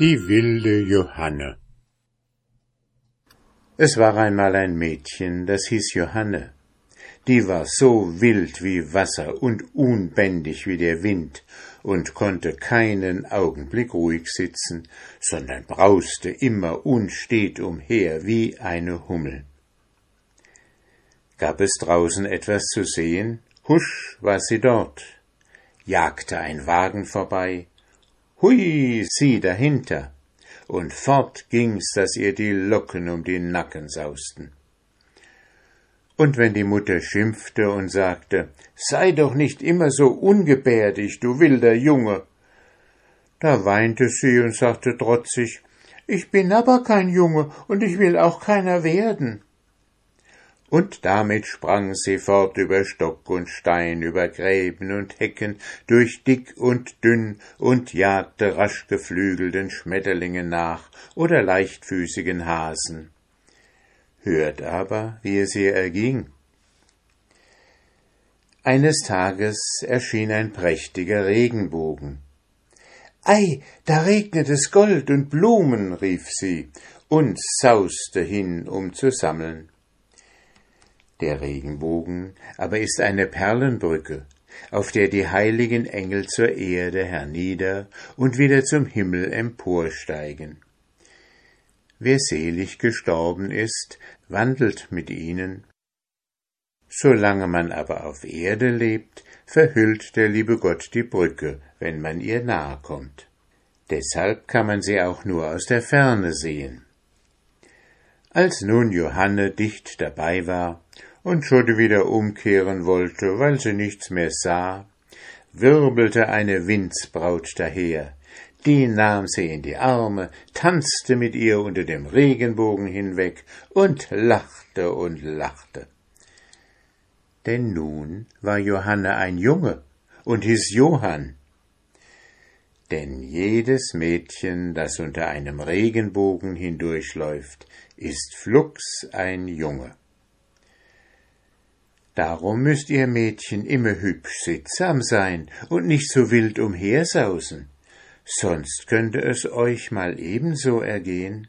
Die wilde Johanne Es war einmal ein Mädchen, das hieß Johanne. Die war so wild wie Wasser und unbändig wie der Wind und konnte keinen Augenblick ruhig sitzen, sondern brauste immer unstet umher wie eine Hummel. Gab es draußen etwas zu sehen? Husch war sie dort. Jagte ein Wagen vorbei, Hui, sie dahinter! Und fort ging's, dass ihr die Locken um die Nacken sausten. Und wenn die Mutter schimpfte und sagte, sei doch nicht immer so ungebärdig, du wilder Junge, da weinte sie und sagte trotzig, ich bin aber kein Junge und ich will auch keiner werden und damit sprang sie fort über Stock und Stein, über Gräben und Hecken, durch dick und dünn und jagte rasch geflügelten Schmetterlingen nach oder leichtfüßigen Hasen. Hört aber, wie es ihr erging. Eines Tages erschien ein prächtiger Regenbogen. Ei, da regnet es Gold und Blumen, rief sie und sauste hin, um zu sammeln. Der Regenbogen aber ist eine Perlenbrücke, auf der die heiligen Engel zur Erde hernieder und wieder zum Himmel emporsteigen. Wer selig gestorben ist, wandelt mit ihnen. Solange man aber auf Erde lebt, verhüllt der liebe Gott die Brücke, wenn man ihr nahe kommt. Deshalb kann man sie auch nur aus der Ferne sehen. Als nun Johanne dicht dabei war und schon wieder umkehren wollte, weil sie nichts mehr sah, wirbelte eine Windsbraut daher, die nahm sie in die Arme, tanzte mit ihr unter dem Regenbogen hinweg und lachte und lachte. Denn nun war Johanne ein Junge und hieß Johann. Denn jedes Mädchen, das unter einem Regenbogen hindurchläuft, ist flugs ein Junge. Darum müsst ihr Mädchen immer hübsch sittsam sein und nicht so wild umhersausen, sonst könnte es euch mal ebenso ergehen.